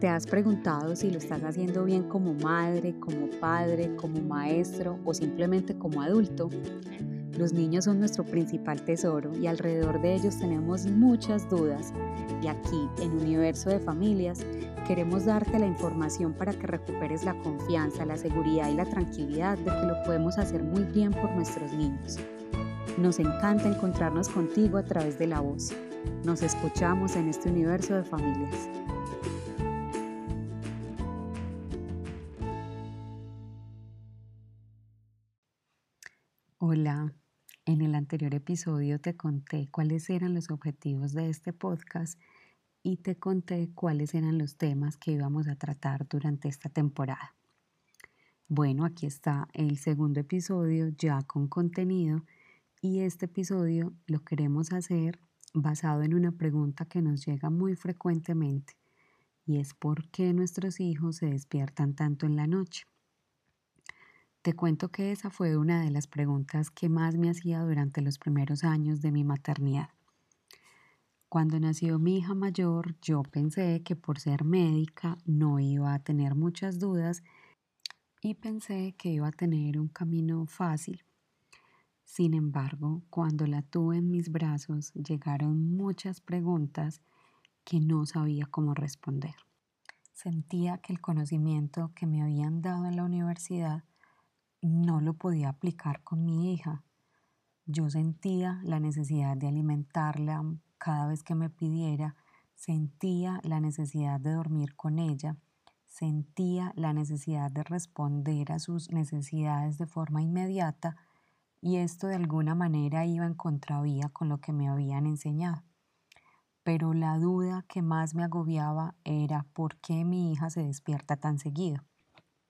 ¿Te has preguntado si lo estás haciendo bien como madre, como padre, como maestro o simplemente como adulto? Los niños son nuestro principal tesoro y alrededor de ellos tenemos muchas dudas. Y aquí, en Universo de Familias, queremos darte la información para que recuperes la confianza, la seguridad y la tranquilidad de que lo podemos hacer muy bien por nuestros niños. Nos encanta encontrarnos contigo a través de la voz. Nos escuchamos en este universo de familias. Hola, en el anterior episodio te conté cuáles eran los objetivos de este podcast y te conté cuáles eran los temas que íbamos a tratar durante esta temporada. Bueno, aquí está el segundo episodio ya con contenido y este episodio lo queremos hacer basado en una pregunta que nos llega muy frecuentemente y es por qué nuestros hijos se despiertan tanto en la noche. Te cuento que esa fue una de las preguntas que más me hacía durante los primeros años de mi maternidad. Cuando nació mi hija mayor, yo pensé que por ser médica no iba a tener muchas dudas y pensé que iba a tener un camino fácil. Sin embargo, cuando la tuve en mis brazos, llegaron muchas preguntas que no sabía cómo responder. Sentía que el conocimiento que me habían dado en la universidad no lo podía aplicar con mi hija. Yo sentía la necesidad de alimentarla cada vez que me pidiera, sentía la necesidad de dormir con ella, sentía la necesidad de responder a sus necesidades de forma inmediata y esto de alguna manera iba en contravía con lo que me habían enseñado. Pero la duda que más me agobiaba era por qué mi hija se despierta tan seguido.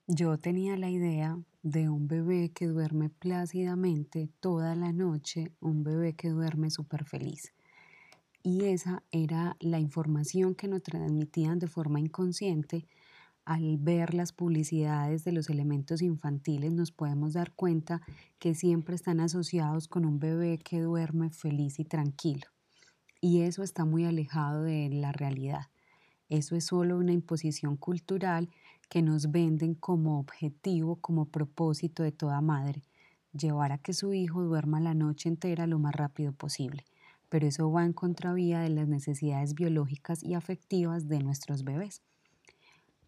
Yo tenía la idea de un bebé que duerme plácidamente toda la noche, un bebé que duerme súper feliz. Y esa era la información que nos transmitían de forma inconsciente. Al ver las publicidades de los elementos infantiles nos podemos dar cuenta que siempre están asociados con un bebé que duerme feliz y tranquilo. Y eso está muy alejado de la realidad. Eso es solo una imposición cultural que nos venden como objetivo, como propósito de toda madre, llevar a que su hijo duerma la noche entera lo más rápido posible. Pero eso va en contravía de las necesidades biológicas y afectivas de nuestros bebés.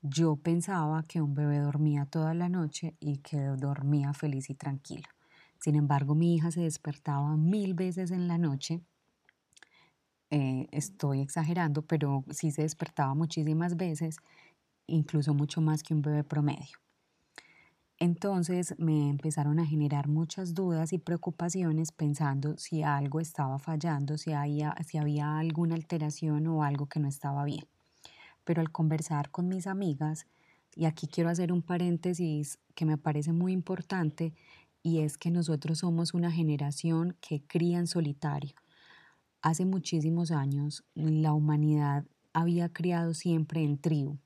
Yo pensaba que un bebé dormía toda la noche y que dormía feliz y tranquilo. Sin embargo, mi hija se despertaba mil veces en la noche. Eh, estoy exagerando, pero sí se despertaba muchísimas veces incluso mucho más que un bebé promedio. Entonces me empezaron a generar muchas dudas y preocupaciones pensando si algo estaba fallando, si había, si había alguna alteración o algo que no estaba bien. Pero al conversar con mis amigas, y aquí quiero hacer un paréntesis que me parece muy importante, y es que nosotros somos una generación que cría en solitario. Hace muchísimos años la humanidad había criado siempre en tribu,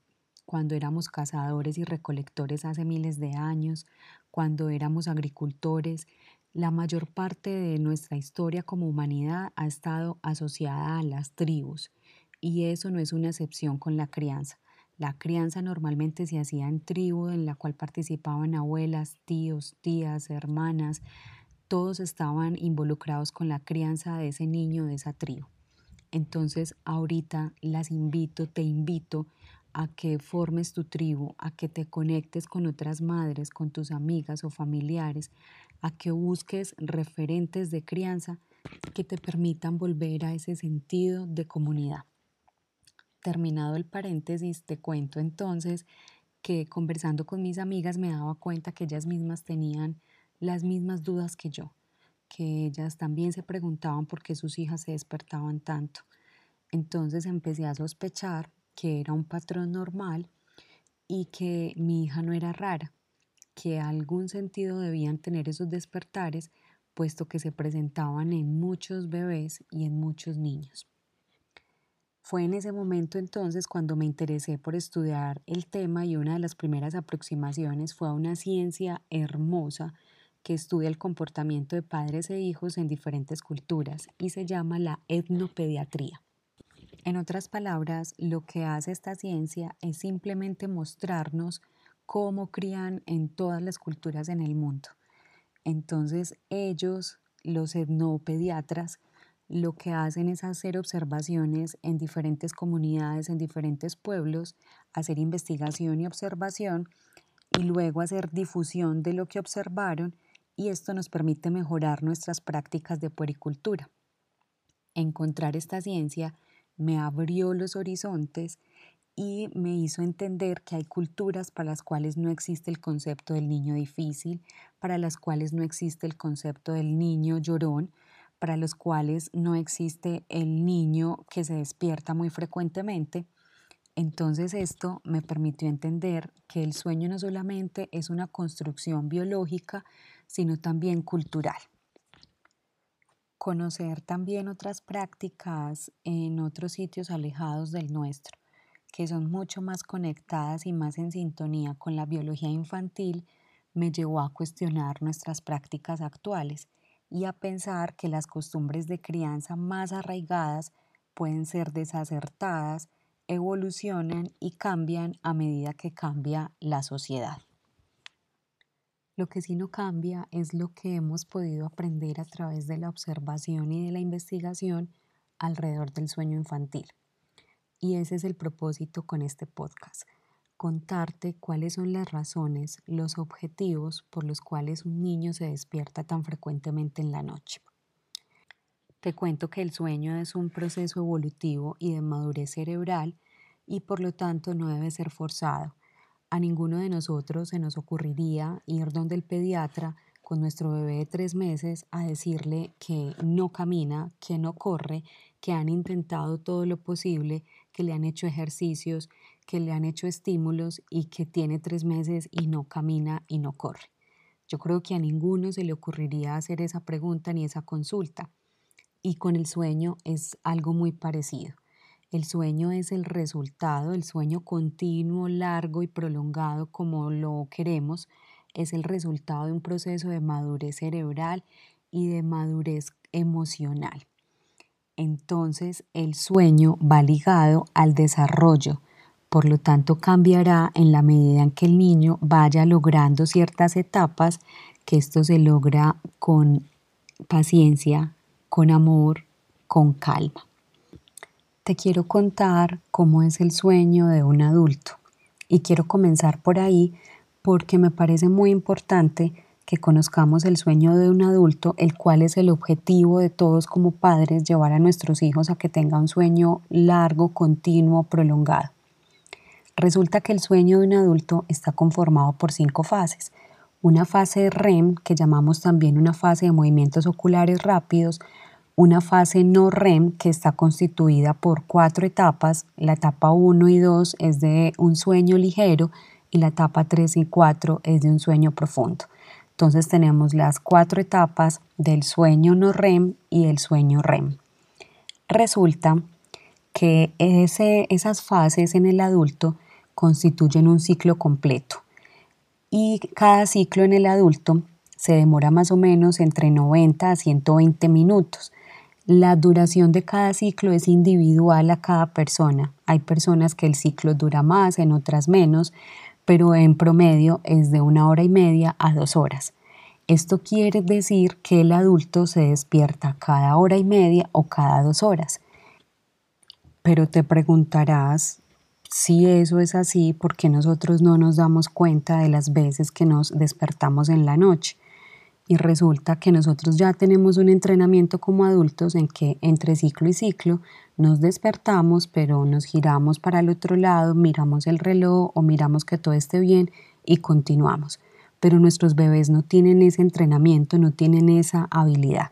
cuando éramos cazadores y recolectores hace miles de años, cuando éramos agricultores, la mayor parte de nuestra historia como humanidad ha estado asociada a las tribus y eso no es una excepción con la crianza. La crianza normalmente se hacía en tribu en la cual participaban abuelas, tíos, tías, hermanas, todos estaban involucrados con la crianza de ese niño de esa tribu. Entonces ahorita las invito, te invito a que formes tu tribu, a que te conectes con otras madres, con tus amigas o familiares, a que busques referentes de crianza que te permitan volver a ese sentido de comunidad. Terminado el paréntesis, te cuento entonces que conversando con mis amigas me daba cuenta que ellas mismas tenían las mismas dudas que yo, que ellas también se preguntaban por qué sus hijas se despertaban tanto. Entonces empecé a sospechar que era un patrón normal y que mi hija no era rara, que algún sentido debían tener esos despertares, puesto que se presentaban en muchos bebés y en muchos niños. Fue en ese momento entonces cuando me interesé por estudiar el tema y una de las primeras aproximaciones fue a una ciencia hermosa que estudia el comportamiento de padres e hijos en diferentes culturas y se llama la etnopediatría. En otras palabras, lo que hace esta ciencia es simplemente mostrarnos cómo crían en todas las culturas en el mundo. Entonces ellos, los etnopediatras, lo que hacen es hacer observaciones en diferentes comunidades, en diferentes pueblos, hacer investigación y observación y luego hacer difusión de lo que observaron y esto nos permite mejorar nuestras prácticas de puericultura. Encontrar esta ciencia me abrió los horizontes y me hizo entender que hay culturas para las cuales no existe el concepto del niño difícil, para las cuales no existe el concepto del niño llorón, para los cuales no existe el niño que se despierta muy frecuentemente. Entonces esto me permitió entender que el sueño no solamente es una construcción biológica, sino también cultural. Conocer también otras prácticas en otros sitios alejados del nuestro que son mucho más conectadas y más en sintonía con la biología infantil, me llevó a cuestionar nuestras prácticas actuales y a pensar que las costumbres de crianza más arraigadas pueden ser desacertadas, evolucionan y cambian a medida que cambia la sociedad. Lo que sí no cambia es lo que hemos podido aprender a través de la observación y de la investigación alrededor del sueño infantil. Y ese es el propósito con este podcast, contarte cuáles son las razones, los objetivos por los cuales un niño se despierta tan frecuentemente en la noche. Te cuento que el sueño es un proceso evolutivo y de madurez cerebral y por lo tanto no debe ser forzado. A ninguno de nosotros se nos ocurriría ir donde el pediatra con nuestro bebé de tres meses a decirle que no camina, que no corre, que han intentado todo lo posible, que le han hecho ejercicios, que le han hecho estímulos y que tiene tres meses y no camina y no corre. Yo creo que a ninguno se le ocurriría hacer esa pregunta ni esa consulta. Y con el sueño es algo muy parecido. El sueño es el resultado, el sueño continuo, largo y prolongado como lo queremos, es el resultado de un proceso de madurez cerebral y de madurez emocional. Entonces el sueño va ligado al desarrollo, por lo tanto cambiará en la medida en que el niño vaya logrando ciertas etapas, que esto se logra con paciencia, con amor, con calma. Te quiero contar cómo es el sueño de un adulto y quiero comenzar por ahí porque me parece muy importante que conozcamos el sueño de un adulto, el cual es el objetivo de todos como padres, llevar a nuestros hijos a que tengan un sueño largo, continuo, prolongado. Resulta que el sueño de un adulto está conformado por cinco fases. Una fase REM, que llamamos también una fase de movimientos oculares rápidos, una fase no REM, que está constituida por cuatro etapas. La etapa 1 y 2 es de un sueño ligero, y la etapa 3 y 4 es de un sueño profundo. Entonces tenemos las cuatro etapas del sueño no REM y el sueño REM. Resulta que esas fases en el adulto constituyen un ciclo completo y cada ciclo en el adulto se demora más o menos entre 90 a 120 minutos. La duración de cada ciclo es individual a cada persona. Hay personas que el ciclo dura más, en otras menos, pero en promedio es de una hora y media a dos horas. Esto quiere decir que el adulto se despierta cada hora y media o cada dos horas. Pero te preguntarás si eso es así, ¿por qué nosotros no nos damos cuenta de las veces que nos despertamos en la noche? Y resulta que nosotros ya tenemos un entrenamiento como adultos en que entre ciclo y ciclo nos despertamos, pero nos giramos para el otro lado, miramos el reloj o miramos que todo esté bien y continuamos. Pero nuestros bebés no tienen ese entrenamiento, no tienen esa habilidad.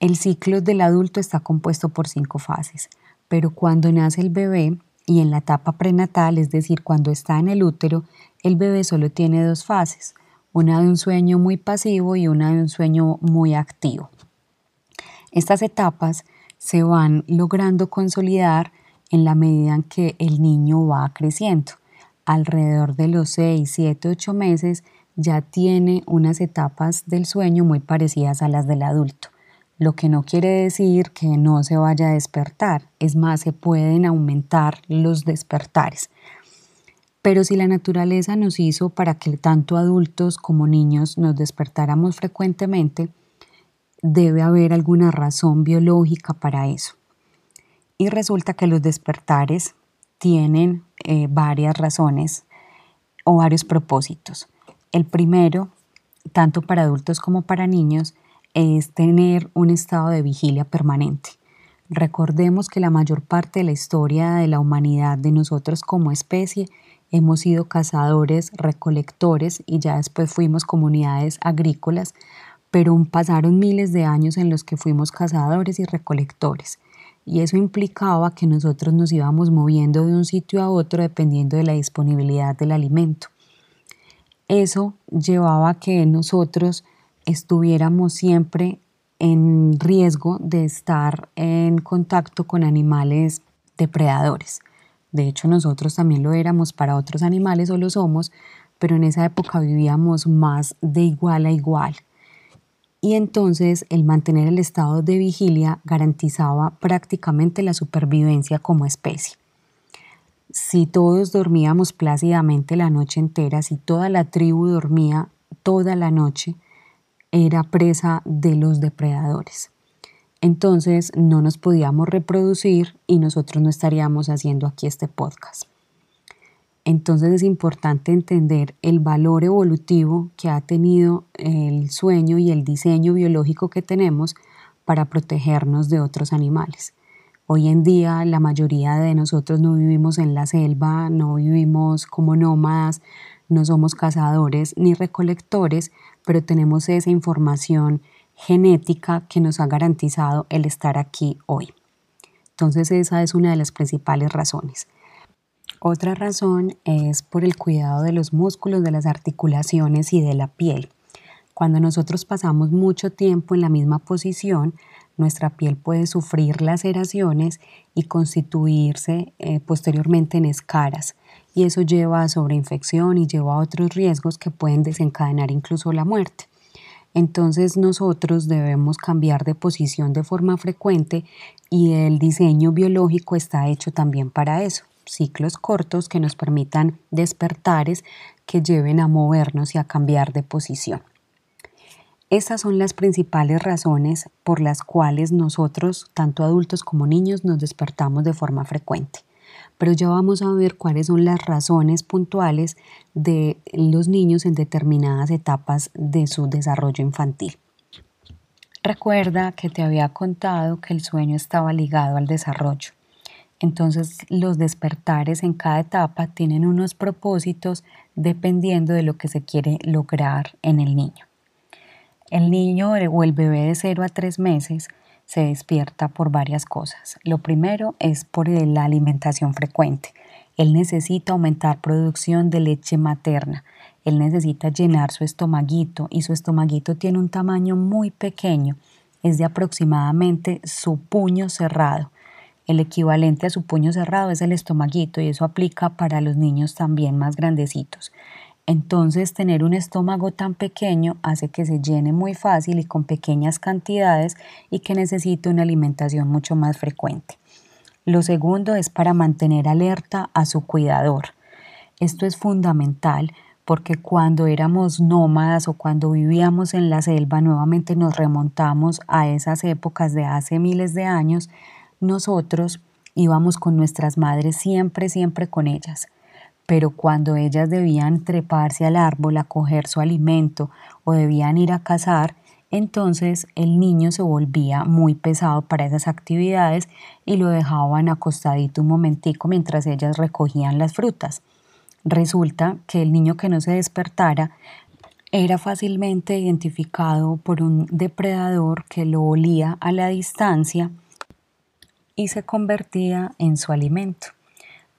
El ciclo del adulto está compuesto por cinco fases, pero cuando nace el bebé y en la etapa prenatal, es decir, cuando está en el útero, el bebé solo tiene dos fases una de un sueño muy pasivo y una de un sueño muy activo. Estas etapas se van logrando consolidar en la medida en que el niño va creciendo. Alrededor de los 6, 7, 8 meses ya tiene unas etapas del sueño muy parecidas a las del adulto. lo que no quiere decir que no se vaya a despertar, es más, se pueden aumentar los despertares. Pero si la naturaleza nos hizo para que tanto adultos como niños nos despertáramos frecuentemente, debe haber alguna razón biológica para eso. Y resulta que los despertares tienen eh, varias razones o varios propósitos. El primero, tanto para adultos como para niños, es tener un estado de vigilia permanente. Recordemos que la mayor parte de la historia de la humanidad, de nosotros como especie, hemos sido cazadores, recolectores y ya después fuimos comunidades agrícolas, pero pasaron miles de años en los que fuimos cazadores y recolectores. Y eso implicaba que nosotros nos íbamos moviendo de un sitio a otro dependiendo de la disponibilidad del alimento. Eso llevaba a que nosotros estuviéramos siempre en riesgo de estar en contacto con animales depredadores. De hecho, nosotros también lo éramos para otros animales o lo somos, pero en esa época vivíamos más de igual a igual. Y entonces el mantener el estado de vigilia garantizaba prácticamente la supervivencia como especie. Si todos dormíamos plácidamente la noche entera, si toda la tribu dormía toda la noche, era presa de los depredadores. Entonces no nos podíamos reproducir y nosotros no estaríamos haciendo aquí este podcast. Entonces es importante entender el valor evolutivo que ha tenido el sueño y el diseño biológico que tenemos para protegernos de otros animales. Hoy en día la mayoría de nosotros no vivimos en la selva, no vivimos como nómadas, no somos cazadores ni recolectores, pero tenemos esa información genética que nos ha garantizado el estar aquí hoy. Entonces esa es una de las principales razones. Otra razón es por el cuidado de los músculos, de las articulaciones y de la piel. Cuando nosotros pasamos mucho tiempo en la misma posición, nuestra piel puede sufrir laceraciones y constituirse eh, posteriormente en escaras y eso lleva a sobreinfección y lleva a otros riesgos que pueden desencadenar incluso la muerte. Entonces nosotros debemos cambiar de posición de forma frecuente y el diseño biológico está hecho también para eso. Ciclos cortos que nos permitan despertares que lleven a movernos y a cambiar de posición. Estas son las principales razones por las cuales nosotros, tanto adultos como niños, nos despertamos de forma frecuente pero ya vamos a ver cuáles son las razones puntuales de los niños en determinadas etapas de su desarrollo infantil. Recuerda que te había contado que el sueño estaba ligado al desarrollo. Entonces los despertares en cada etapa tienen unos propósitos dependiendo de lo que se quiere lograr en el niño. El niño o el bebé de 0 a 3 meses se despierta por varias cosas. Lo primero es por la alimentación frecuente. Él necesita aumentar producción de leche materna. Él necesita llenar su estomaguito y su estomaguito tiene un tamaño muy pequeño. Es de aproximadamente su puño cerrado. El equivalente a su puño cerrado es el estomaguito y eso aplica para los niños también más grandecitos. Entonces, tener un estómago tan pequeño hace que se llene muy fácil y con pequeñas cantidades y que necesite una alimentación mucho más frecuente. Lo segundo es para mantener alerta a su cuidador. Esto es fundamental porque cuando éramos nómadas o cuando vivíamos en la selva, nuevamente nos remontamos a esas épocas de hace miles de años, nosotros íbamos con nuestras madres siempre, siempre con ellas pero cuando ellas debían treparse al árbol a coger su alimento o debían ir a cazar, entonces el niño se volvía muy pesado para esas actividades y lo dejaban acostadito un momentico mientras ellas recogían las frutas. Resulta que el niño que no se despertara era fácilmente identificado por un depredador que lo olía a la distancia y se convertía en su alimento.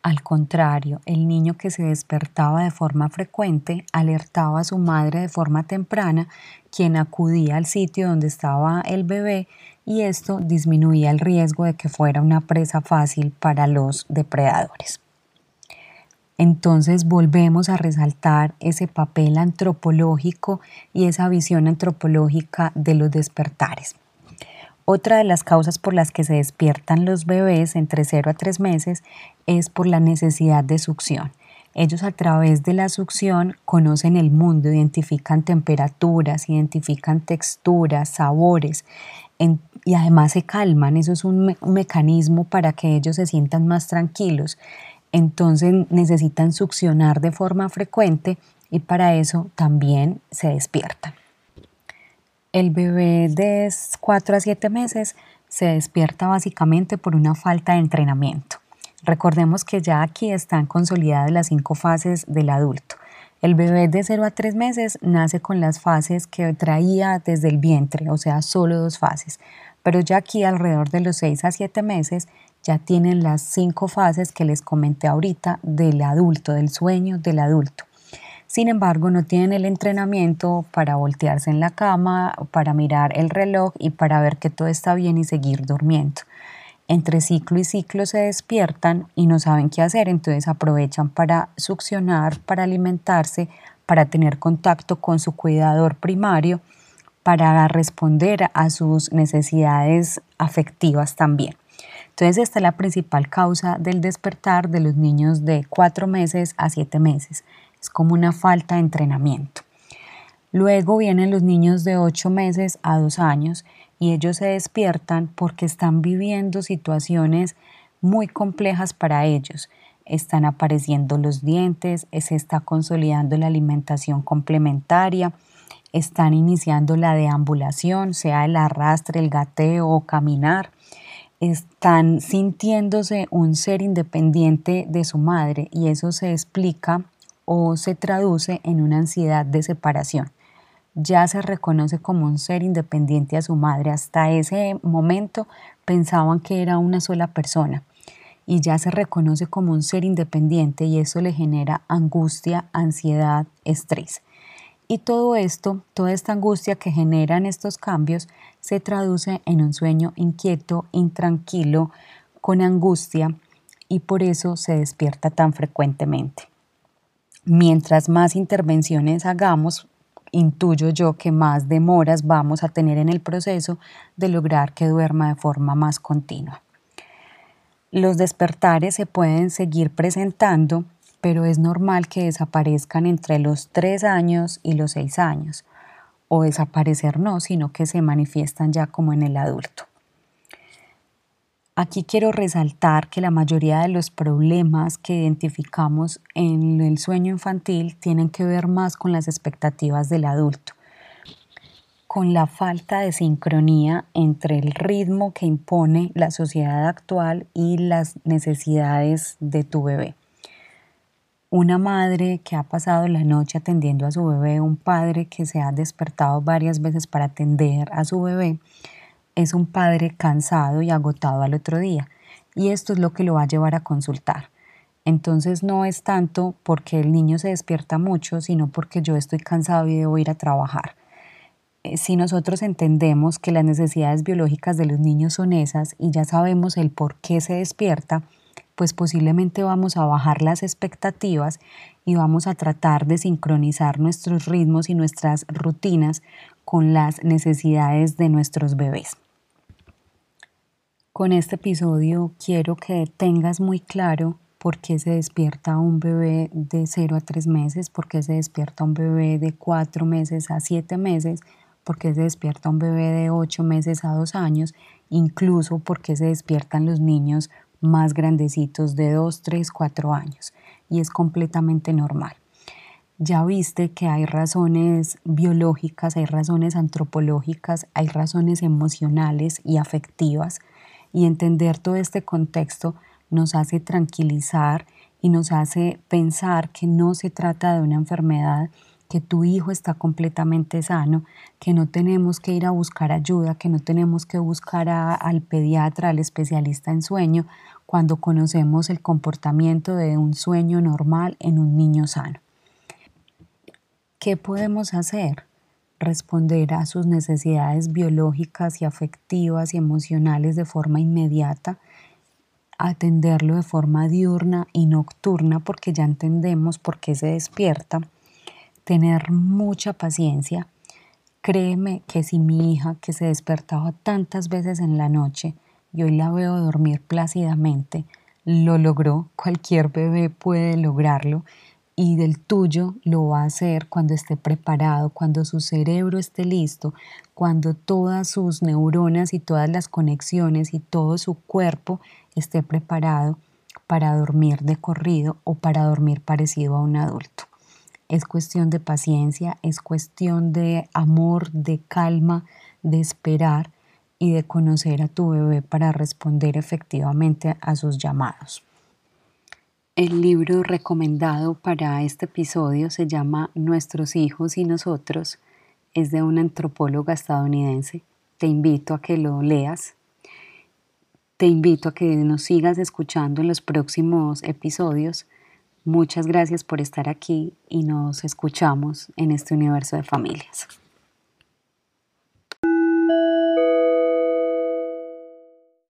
Al contrario, el niño que se despertaba de forma frecuente alertaba a su madre de forma temprana, quien acudía al sitio donde estaba el bebé y esto disminuía el riesgo de que fuera una presa fácil para los depredadores. Entonces volvemos a resaltar ese papel antropológico y esa visión antropológica de los despertares. Otra de las causas por las que se despiertan los bebés entre 0 a 3 meses es por la necesidad de succión. Ellos a través de la succión conocen el mundo, identifican temperaturas, identifican texturas, sabores y además se calman. Eso es un, un mecanismo para que ellos se sientan más tranquilos. Entonces necesitan succionar de forma frecuente y para eso también se despiertan. El bebé de 4 a 7 meses se despierta básicamente por una falta de entrenamiento. Recordemos que ya aquí están consolidadas las cinco fases del adulto. El bebé de 0 a 3 meses nace con las fases que traía desde el vientre, o sea, solo dos fases. Pero ya aquí alrededor de los 6 a 7 meses ya tienen las cinco fases que les comenté ahorita del adulto, del sueño del adulto. Sin embargo, no tienen el entrenamiento para voltearse en la cama, para mirar el reloj y para ver que todo está bien y seguir durmiendo. Entre ciclo y ciclo se despiertan y no saben qué hacer, entonces aprovechan para succionar, para alimentarse, para tener contacto con su cuidador primario, para responder a sus necesidades afectivas también. Entonces esta es la principal causa del despertar de los niños de 4 meses a 7 meses es como una falta de entrenamiento. Luego vienen los niños de 8 meses a 2 años y ellos se despiertan porque están viviendo situaciones muy complejas para ellos. Están apareciendo los dientes, se está consolidando la alimentación complementaria, están iniciando la deambulación, sea el arrastre, el gateo o caminar. Están sintiéndose un ser independiente de su madre y eso se explica o se traduce en una ansiedad de separación. Ya se reconoce como un ser independiente a su madre. Hasta ese momento pensaban que era una sola persona y ya se reconoce como un ser independiente y eso le genera angustia, ansiedad, estrés. Y todo esto, toda esta angustia que generan estos cambios, se traduce en un sueño inquieto, intranquilo, con angustia y por eso se despierta tan frecuentemente mientras más intervenciones hagamos, intuyo yo que más demoras vamos a tener en el proceso de lograr que duerma de forma más continua. Los despertares se pueden seguir presentando, pero es normal que desaparezcan entre los 3 años y los 6 años, o desaparecer no, sino que se manifiestan ya como en el adulto. Aquí quiero resaltar que la mayoría de los problemas que identificamos en el sueño infantil tienen que ver más con las expectativas del adulto, con la falta de sincronía entre el ritmo que impone la sociedad actual y las necesidades de tu bebé. Una madre que ha pasado la noche atendiendo a su bebé, un padre que se ha despertado varias veces para atender a su bebé, es un padre cansado y agotado al otro día y esto es lo que lo va a llevar a consultar. Entonces no es tanto porque el niño se despierta mucho, sino porque yo estoy cansado y debo ir a trabajar. Eh, si nosotros entendemos que las necesidades biológicas de los niños son esas y ya sabemos el por qué se despierta, pues posiblemente vamos a bajar las expectativas y vamos a tratar de sincronizar nuestros ritmos y nuestras rutinas con las necesidades de nuestros bebés. Con este episodio quiero que tengas muy claro por qué se despierta un bebé de 0 a 3 meses, por qué se despierta un bebé de 4 meses a 7 meses, por qué se despierta un bebé de 8 meses a 2 años, incluso por qué se despiertan los niños más grandecitos de 2, 3, 4 años. Y es completamente normal. Ya viste que hay razones biológicas, hay razones antropológicas, hay razones emocionales y afectivas y entender todo este contexto nos hace tranquilizar y nos hace pensar que no se trata de una enfermedad, que tu hijo está completamente sano, que no tenemos que ir a buscar ayuda, que no tenemos que buscar al pediatra, al especialista en sueño, cuando conocemos el comportamiento de un sueño normal en un niño sano. ¿Qué podemos hacer? Responder a sus necesidades biológicas y afectivas y emocionales de forma inmediata, atenderlo de forma diurna y nocturna porque ya entendemos por qué se despierta, tener mucha paciencia. Créeme que si mi hija, que se despertaba tantas veces en la noche, y hoy la veo dormir plácidamente, lo logró, cualquier bebé puede lograrlo y del tuyo lo va a hacer cuando esté preparado, cuando su cerebro esté listo, cuando todas sus neuronas y todas las conexiones y todo su cuerpo esté preparado para dormir de corrido o para dormir parecido a un adulto. Es cuestión de paciencia, es cuestión de amor, de calma, de esperar y de conocer a tu bebé para responder efectivamente a sus llamados. El libro recomendado para este episodio se llama Nuestros hijos y nosotros. Es de una antropóloga estadounidense. Te invito a que lo leas. Te invito a que nos sigas escuchando en los próximos episodios. Muchas gracias por estar aquí y nos escuchamos en este universo de familias.